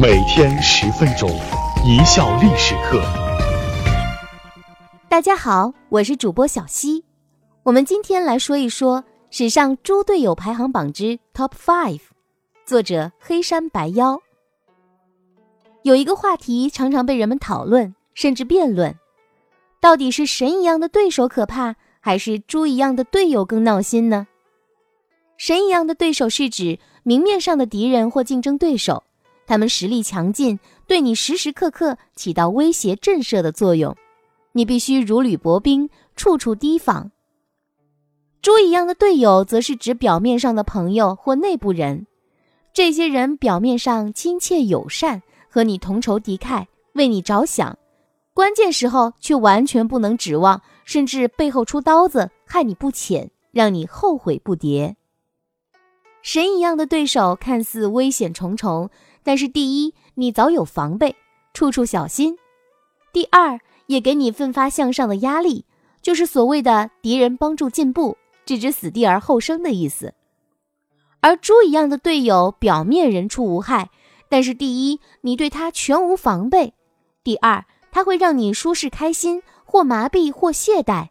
每天十分钟，一笑历史课。大家好，我是主播小溪。我们今天来说一说史上猪队友排行榜之 Top Five，作者黑山白妖。有一个话题常常被人们讨论，甚至辩论：到底是神一样的对手可怕，还是猪一样的队友更闹心呢？神一样的对手是指明面上的敌人或竞争对手。他们实力强劲，对你时时刻刻起到威胁震慑的作用，你必须如履薄冰，处处提防。猪一样的队友，则是指表面上的朋友或内部人，这些人表面上亲切友善，和你同仇敌忾，为你着想，关键时候却完全不能指望，甚至背后出刀子，害你不浅，让你后悔不迭。神一样的对手看似危险重重。但是，第一，你早有防备，处处小心；第二，也给你奋发向上的压力，就是所谓的敌人帮助进步，置之死地而后生的意思。而猪一样的队友，表面人畜无害，但是第一，你对他全无防备；第二，他会让你舒适开心，或麻痹，或懈怠，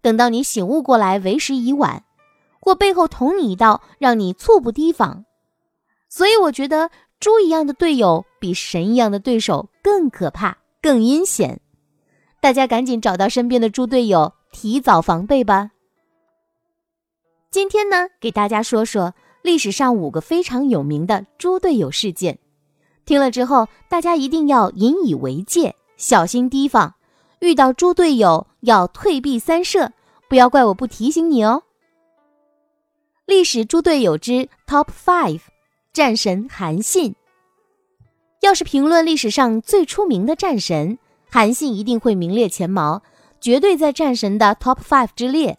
等到你醒悟过来，为时已晚，或背后捅你一刀，让你猝不提防。所以，我觉得。猪一样的队友比神一样的对手更可怕、更阴险，大家赶紧找到身边的猪队友，提早防备吧。今天呢，给大家说说历史上五个非常有名的猪队友事件，听了之后大家一定要引以为戒，小心提防。遇到猪队友要退避三舍，不要怪我不提醒你哦。历史猪队友之 Top Five。战神韩信，要是评论历史上最出名的战神，韩信一定会名列前茅，绝对在战神的 top five 之列。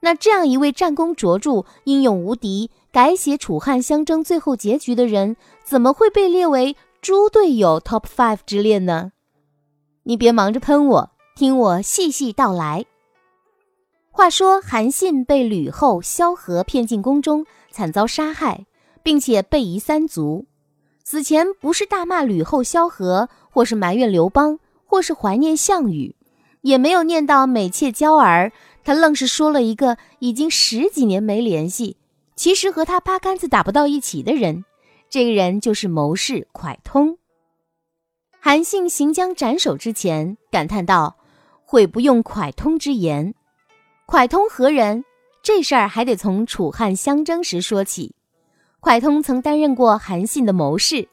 那这样一位战功卓著、英勇无敌、改写楚汉相争最后结局的人，怎么会被列为猪队友 top five 之列呢？你别忙着喷我，听我细细道来。话说韩信被吕后萧何骗进宫中，惨遭杀害。并且被夷三族，死前不是大骂吕后、萧何，或是埋怨刘邦，或是怀念项羽，也没有念叨美妾娇儿，他愣是说了一个已经十几年没联系，其实和他八竿子打不到一起的人，这个人就是谋士蒯通。韩信行将斩首之前，感叹道：“悔不用蒯通之言。”蒯通何人？这事儿还得从楚汉相争时说起。蒯通曾担任过韩信的谋士，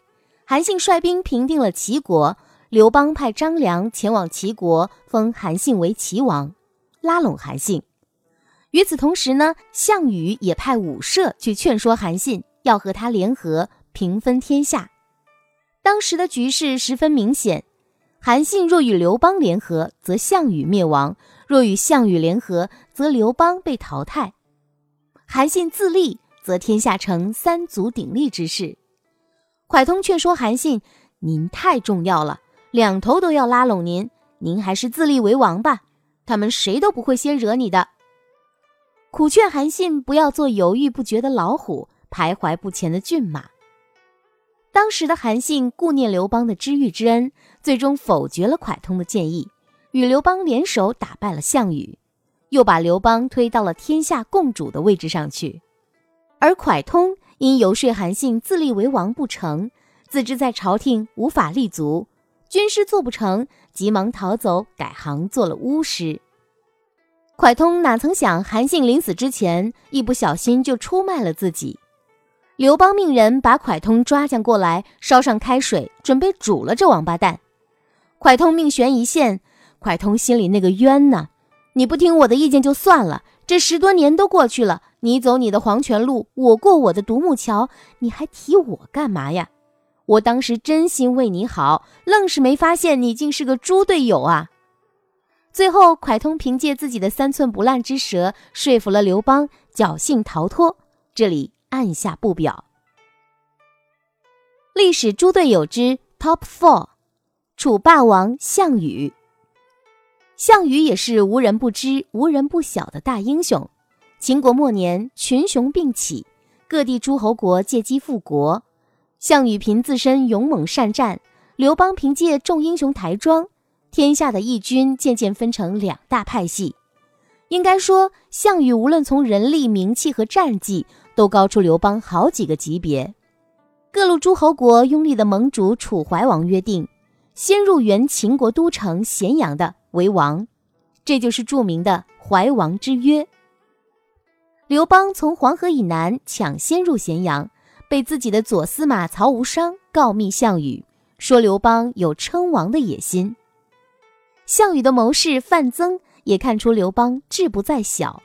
韩信率兵平定了齐国，刘邦派张良前往齐国，封韩信为齐王，拉拢韩信。与此同时呢，项羽也派武社去劝说韩信，要和他联合平分天下。当时的局势十分明显，韩信若与刘邦联合，则项羽灭亡；若与项羽联合，则刘邦被淘汰。韩信自立。则天下成三足鼎立之势。蒯通劝说韩信：“您太重要了，两头都要拉拢您，您还是自立为王吧。他们谁都不会先惹你的。”苦劝韩信不要做犹豫不决的老虎，徘徊不前的骏马。当时的韩信顾念刘邦的知遇之恩，最终否决了蒯通的建议，与刘邦联手打败了项羽，又把刘邦推到了天下共主的位置上去。而蒯通因游说韩信自立为王不成，自知在朝廷无法立足，军师做不成，急忙逃走，改行做了巫师。蒯通哪曾想，韩信临死之前一不小心就出卖了自己。刘邦命人把蒯通抓将过来，烧上开水，准备煮了这王八蛋。蒯通命悬一线，蒯通心里那个冤呐！你不听我的意见就算了，这十多年都过去了。你走你的黄泉路，我过我的独木桥，你还提我干嘛呀？我当时真心为你好，愣是没发现你竟是个猪队友啊！最后，蒯通凭借自己的三寸不烂之舌说服了刘邦，侥幸逃脱。这里按下不表。历史猪队友之 Top Four，楚霸王项羽。项羽也是无人不知、无人不晓的大英雄。秦国末年，群雄并起，各地诸侯国借机复国。项羽凭自身勇猛善战，刘邦凭借众英雄抬庄，天下的义军渐渐分成两大派系。应该说，项羽无论从人力、名气和战绩，都高出刘邦好几个级别。各路诸侯国拥立的盟主楚怀王约定，先入原秦国都城咸阳的为王，这就是著名的怀王之约。刘邦从黄河以南抢先入咸阳。被自己的左司马曹无伤告密项羽，说刘邦有称王的野心。项羽的谋士范增也看出刘邦志不在小，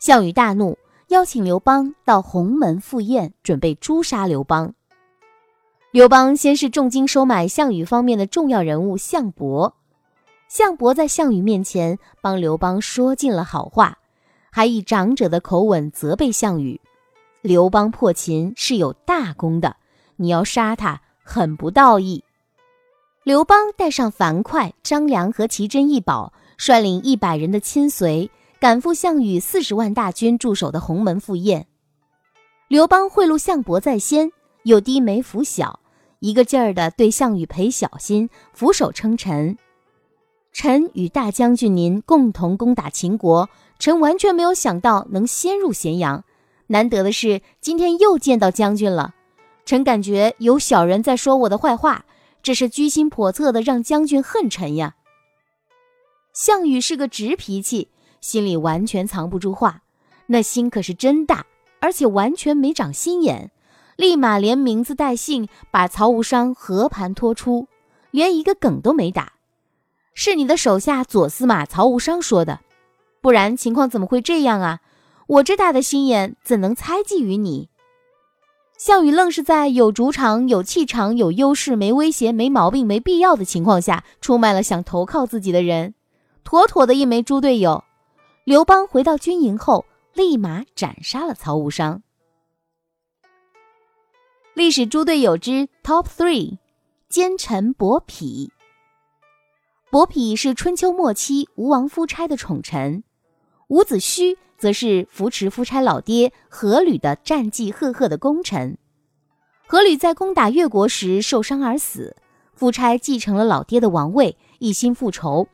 项羽大怒，邀请刘邦到鸿门赴宴，准备诛杀刘邦。刘邦先是重金收买项羽方面的重要人物项伯，项伯在项羽面前帮刘邦说尽了好话，还以长者的口吻责备项羽。刘邦破秦是有大功的，你要杀他很不道义。刘邦带上樊哙、张良和奇珍异宝，率领一百人的亲随，赶赴项羽四十万大军驻守的鸿门赴宴。刘邦贿赂项伯在先，又低眉俯小，一个劲儿的对项羽赔小心，俯首称臣。臣与大将军您共同攻打秦国，臣完全没有想到能先入咸阳。难得的是，今天又见到将军了。臣感觉有小人在说我的坏话，这是居心叵测的，让将军恨臣呀。项羽是个直脾气，心里完全藏不住话，那心可是真大，而且完全没长心眼，立马连名字带姓把曹无伤和盘托出，连一个梗都没打。是你的手下左司马曹无伤说的，不然情况怎么会这样啊？我这大的心眼怎能猜忌于你？项羽愣是在有主场、有气场、有优势、没威胁、没毛病、没必要的情况下，出卖了想投靠自己的人，妥妥的一枚猪队友。刘邦回到军营后，立马斩杀了曹无伤。历史猪队友之 Top Three，奸臣伯嚭。伯嚭是春秋末期吴王夫差的宠臣，伍子胥。则是扶持夫差老爹阖闾的战绩赫赫的功臣。阖闾在攻打越国时受伤而死，夫差继承了老爹的王位，一心复仇，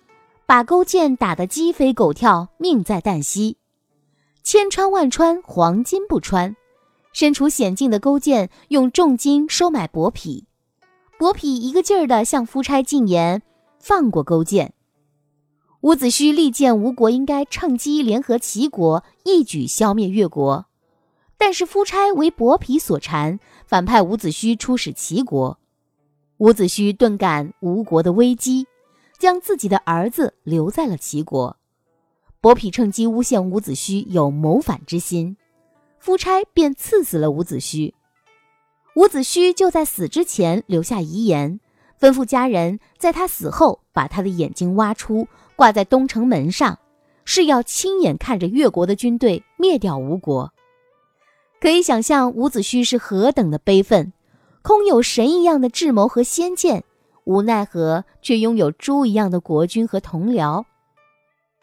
把勾践打得鸡飞狗跳，命在旦夕。千穿万穿，黄金不穿。身处险境的勾践用重金收买伯嚭，伯嚭一个劲儿地向夫差进言，放过勾践。伍子胥力荐吴国应该趁机联合齐国，一举消灭越国，但是夫差为伯嚭所缠，反派伍子胥出使齐国。伍子胥顿感吴国的危机，将自己的儿子留在了齐国。伯嚭趁机诬陷伍子胥有谋反之心，夫差便赐死了伍子胥。伍子胥就在死之前留下遗言，吩咐家人在他死后把他的眼睛挖出。挂在东城门上，是要亲眼看着越国的军队灭掉吴国。可以想象伍子胥是何等的悲愤，空有神一样的智谋和先见，无奈何却拥有猪一样的国君和同僚。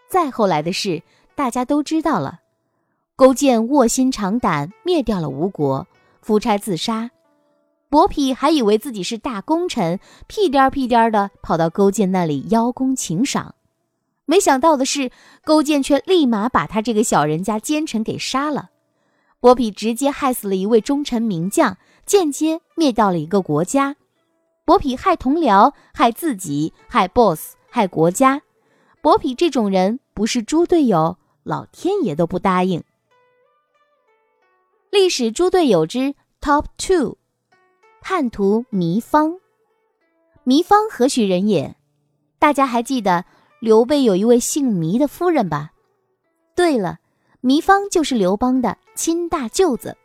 再后来的事，大家都知道了。勾践卧薪尝胆，灭掉了吴国，夫差自杀。伯嚭还以为自己是大功臣，屁颠儿屁颠儿的跑到勾践那里邀功请赏。没想到的是，勾践却立马把他这个小人家奸臣给杀了。伯嚭直接害死了一位忠臣名将，间接灭掉了一个国家。伯嚭害同僚，害自己，害 boss，害国家。伯嚭这种人不是猪队友，老天爷都不答应。历史猪队友之 Top Two，叛徒糜芳。糜芳何许人也？大家还记得？刘备有一位姓糜的夫人吧？对了，糜芳就是刘邦的亲大舅子，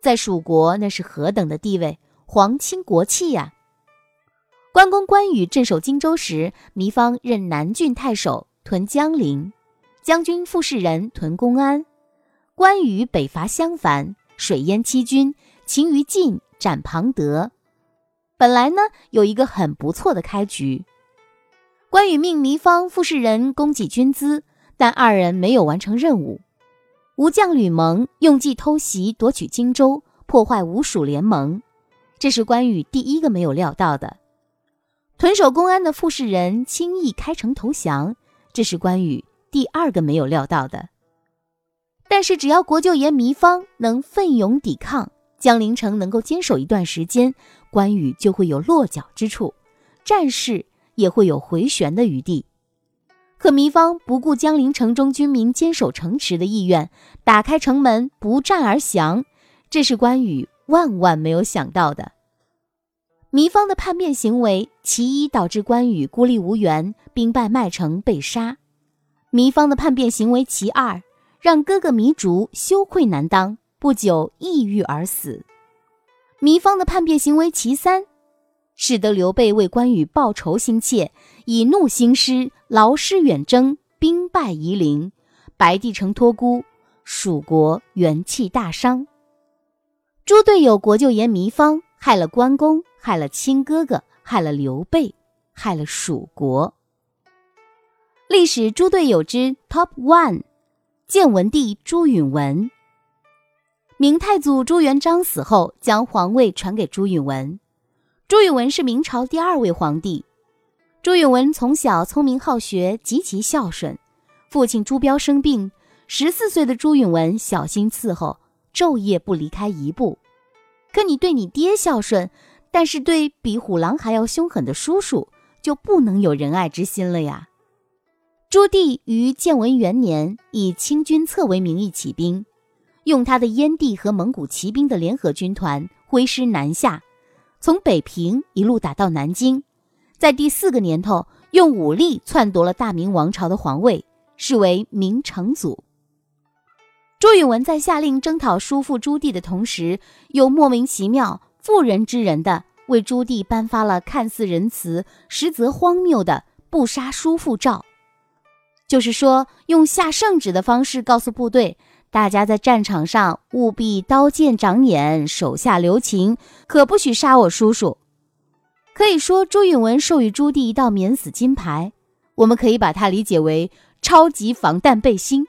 在蜀国那是何等的地位，皇亲国戚呀！关公关羽镇守荆州时，糜芳任南郡太守，屯江陵；将军傅士仁屯公安。关羽北伐襄樊，水淹七军，擒于禁，斩庞德。本来呢，有一个很不错的开局。关羽命糜芳、傅士仁供给军资，但二人没有完成任务。吴将吕蒙用计偷袭夺取荆州，破坏吴蜀联盟。这是关羽第一个没有料到的。屯守公安的傅士仁轻易开城投降，这是关羽第二个没有料到的。但是只要国舅爷糜芳能奋勇抵抗，江陵城能够坚守一段时间，关羽就会有落脚之处，战事也会有回旋的余地。可糜芳不顾江陵城中军民坚守城池的意愿，打开城门不战而降，这是关羽万万没有想到的。糜芳的叛变行为，其一导致关羽孤立无援，兵败麦城被杀；糜芳的叛变行为，其二让哥哥糜竺羞愧难当，不久抑郁而死；糜芳的叛变行为，其三。使得刘备为关羽报仇心切，以怒兴师，劳师远征，兵败夷陵，白帝城托孤，蜀国元气大伤。猪队友国舅爷糜芳害了关公，害了亲哥哥，害了刘备，害了蜀国。历史猪队友之 Top One，建文帝朱允文。明太祖朱元璋死后，将皇位传给朱允文。朱允文是明朝第二位皇帝。朱允文从小聪明好学，极其孝顺。父亲朱标生病，十四岁的朱允文小心伺候，昼夜不离开一步。可你对你爹孝顺，但是对比虎狼还要凶狠的叔叔，就不能有仁爱之心了呀。朱棣于建文元年以清君侧为名义起兵，用他的燕地和蒙古骑兵的联合军团挥师南下。从北平一路打到南京，在第四个年头用武力篡夺了大明王朝的皇位，是为明成祖。朱允文在下令征讨叔父朱棣的同时，又莫名其妙妇人之仁的为朱棣颁发了看似仁慈，实则荒谬的不杀叔父诏，就是说用下圣旨的方式告诉部队。大家在战场上务必刀剑长眼，手下留情，可不许杀我叔叔。可以说，朱允文授予朱棣一道免死金牌，我们可以把它理解为超级防弹背心。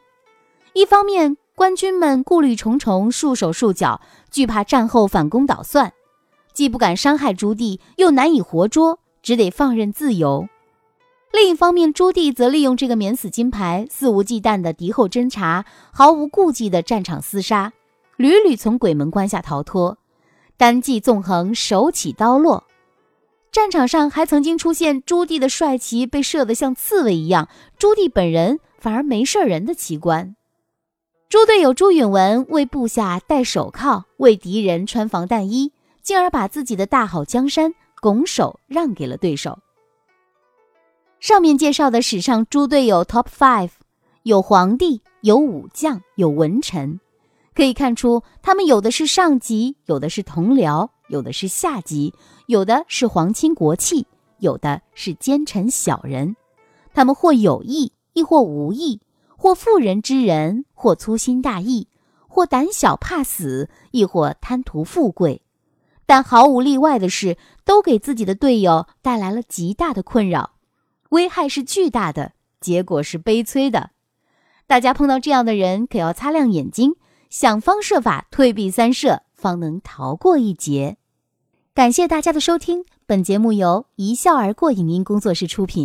一方面，官军们顾虑重重，束手束脚，惧怕战后反攻倒算，既不敢伤害朱棣，又难以活捉，只得放任自由。另一方面，朱棣则利用这个免死金牌，肆无忌惮的敌后侦察，毫无顾忌的战场厮杀，屡屡从鬼门关下逃脱，单骑纵横，手起刀落。战场上还曾经出现朱棣的帅旗被射得像刺猬一样，朱棣本人反而没事人的奇观。猪队友朱允文为部下戴手铐，为敌人穿防弹衣，进而把自己的大好江山拱手让给了对手。上面介绍的史上猪队友 Top Five，有皇帝，有武将，有文臣，可以看出他们有的是上级，有的是同僚，有的是下级，有的是皇亲国戚，有的是奸臣小人。他们或有意，亦或无意；或妇人之仁，或粗心大意；或胆小怕死，亦或贪图富贵。但毫无例外的是，都给自己的队友带来了极大的困扰。危害是巨大的，结果是悲催的。大家碰到这样的人，可要擦亮眼睛，想方设法退避三舍，方能逃过一劫。感谢大家的收听，本节目由一笑而过影音工作室出品。